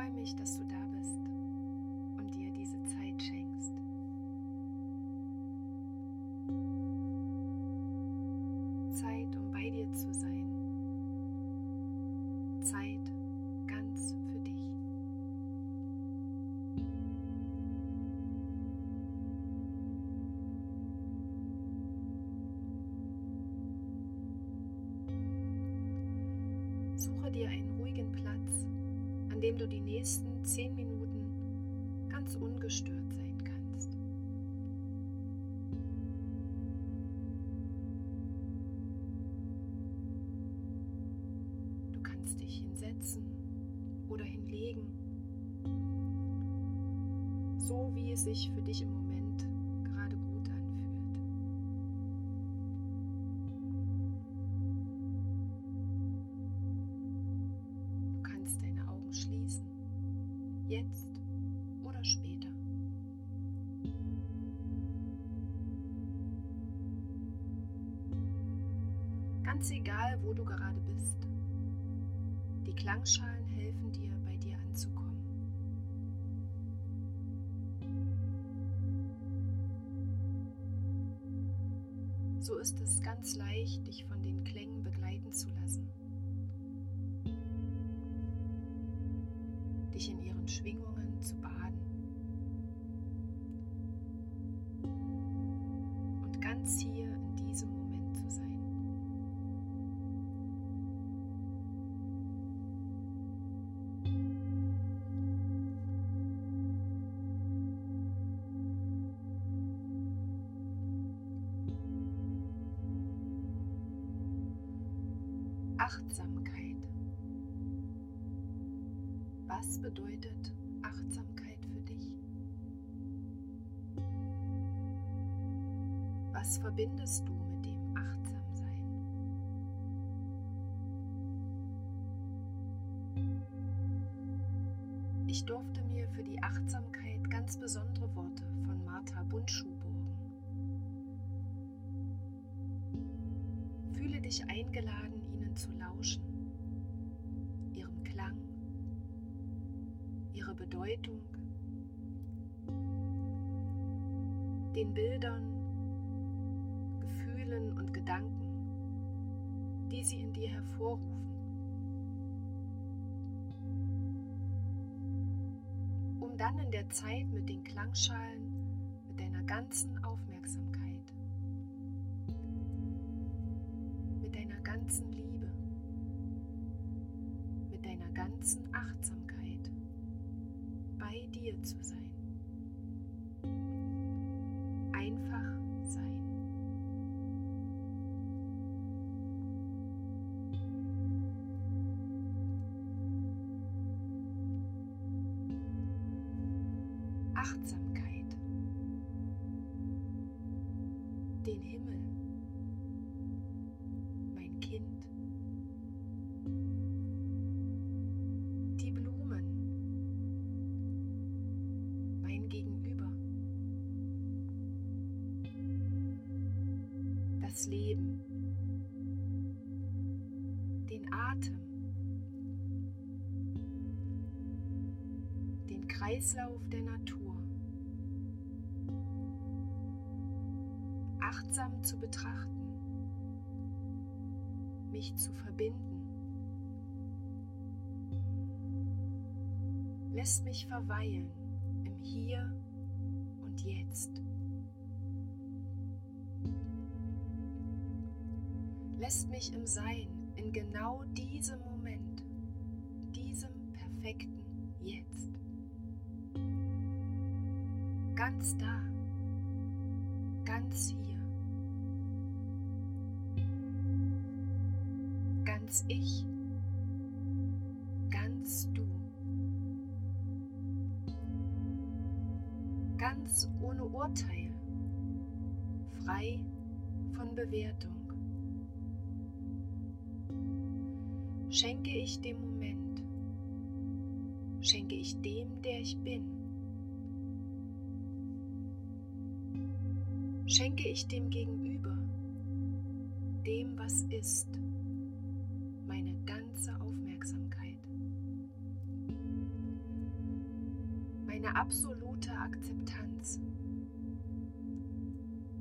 freue mich, dass du dem du die nächsten zehn Minuten ganz ungestört sein kannst. Du kannst dich hinsetzen oder hinlegen, so wie es sich für dich im Moment Ganz egal, wo du gerade bist, die Klangschalen helfen dir, bei dir anzukommen. So ist es ganz leicht, dich von den Klängen begleiten zu lassen. Dich in ihren Schwingungen zu baden. Und ganz hier Achtsamkeit. Was bedeutet Achtsamkeit für dich? Was verbindest du den Bildern, Gefühlen und Gedanken, die sie in dir hervorrufen. Um dann in der Zeit mit den Klangschalen, mit deiner ganzen Aufmerksamkeit, mit deiner ganzen Liebe, mit deiner ganzen Achtsamkeit bei dir zu sein. Achtsamkeit. Den Himmel. Mein Kind. Die Blumen. Mein Gegenüber. Das Leben. Den Atem. Den Kreislauf der Natur. Betrachten. Mich zu verbinden. Lässt mich verweilen im Hier und Jetzt. Lässt mich im Sein in genau diesem Moment, diesem perfekten Jetzt. Ganz da, Ganz ich, ganz du. Ganz ohne Urteil, frei von Bewertung. Schenke ich dem Moment, schenke ich dem, der ich bin. Schenke ich dem Gegenüber, dem, was ist, meine absolute Akzeptanz,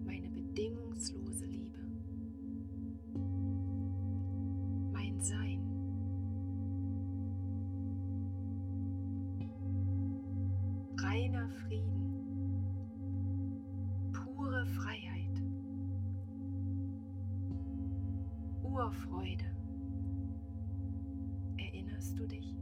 meine bedingungslose Liebe, mein Sein. Reiner Frieden, pure Freiheit, Urfreude. Erinnerst du dich?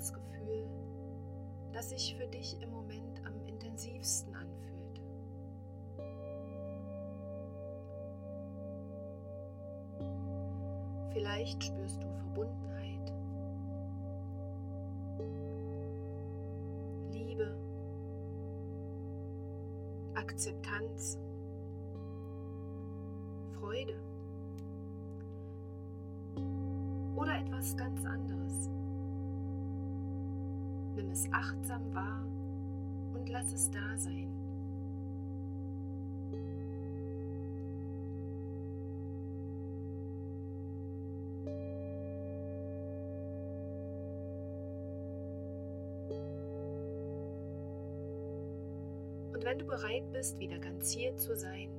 Das Gefühl, das sich für dich im Moment am intensivsten anfühlt. Vielleicht spürst du Verbundenheit, Liebe, Akzeptanz, Freude oder etwas ganz anderes. Nimm es achtsam wahr und lass es da sein. Und wenn du bereit bist, wieder ganz hier zu sein,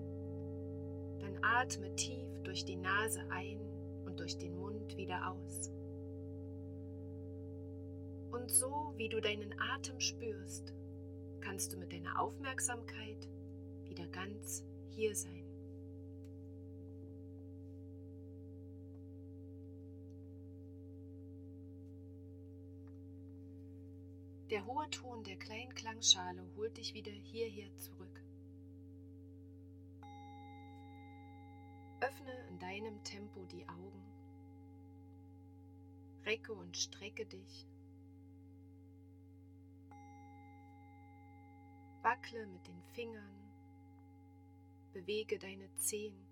dann atme tief durch die Nase ein und durch den Mund wieder aus. Und so wie du deinen Atem spürst, kannst du mit deiner Aufmerksamkeit wieder ganz hier sein. Der hohe Ton der kleinen Klangschale holt dich wieder hierher zurück. Öffne in deinem Tempo die Augen. Recke und strecke dich. Wackle mit den Fingern. Bewege deine Zehen.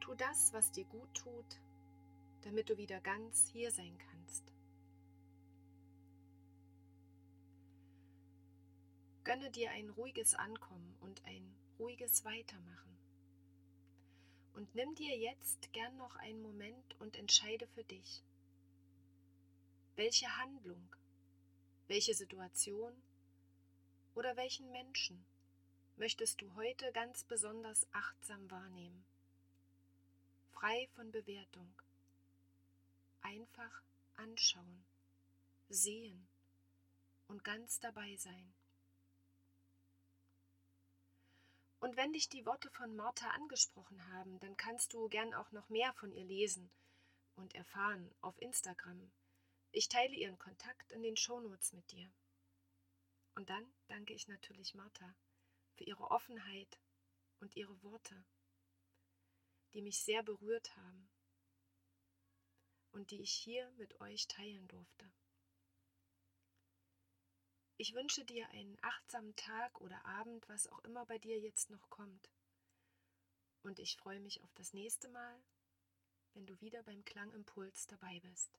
Tu das, was dir gut tut damit du wieder ganz hier sein kannst. Gönne dir ein ruhiges Ankommen und ein ruhiges Weitermachen. Und nimm dir jetzt gern noch einen Moment und entscheide für dich, welche Handlung, welche Situation oder welchen Menschen möchtest du heute ganz besonders achtsam wahrnehmen, frei von Bewertung einfach anschauen, sehen und ganz dabei sein. Und wenn dich die Worte von Martha angesprochen haben, dann kannst du gern auch noch mehr von ihr lesen und erfahren auf Instagram. Ich teile ihren Kontakt in den Shownotes mit dir. Und dann danke ich natürlich Martha für ihre Offenheit und ihre Worte, die mich sehr berührt haben und die ich hier mit euch teilen durfte. Ich wünsche dir einen achtsamen Tag oder Abend, was auch immer bei dir jetzt noch kommt. Und ich freue mich auf das nächste Mal, wenn du wieder beim Klangimpuls dabei bist.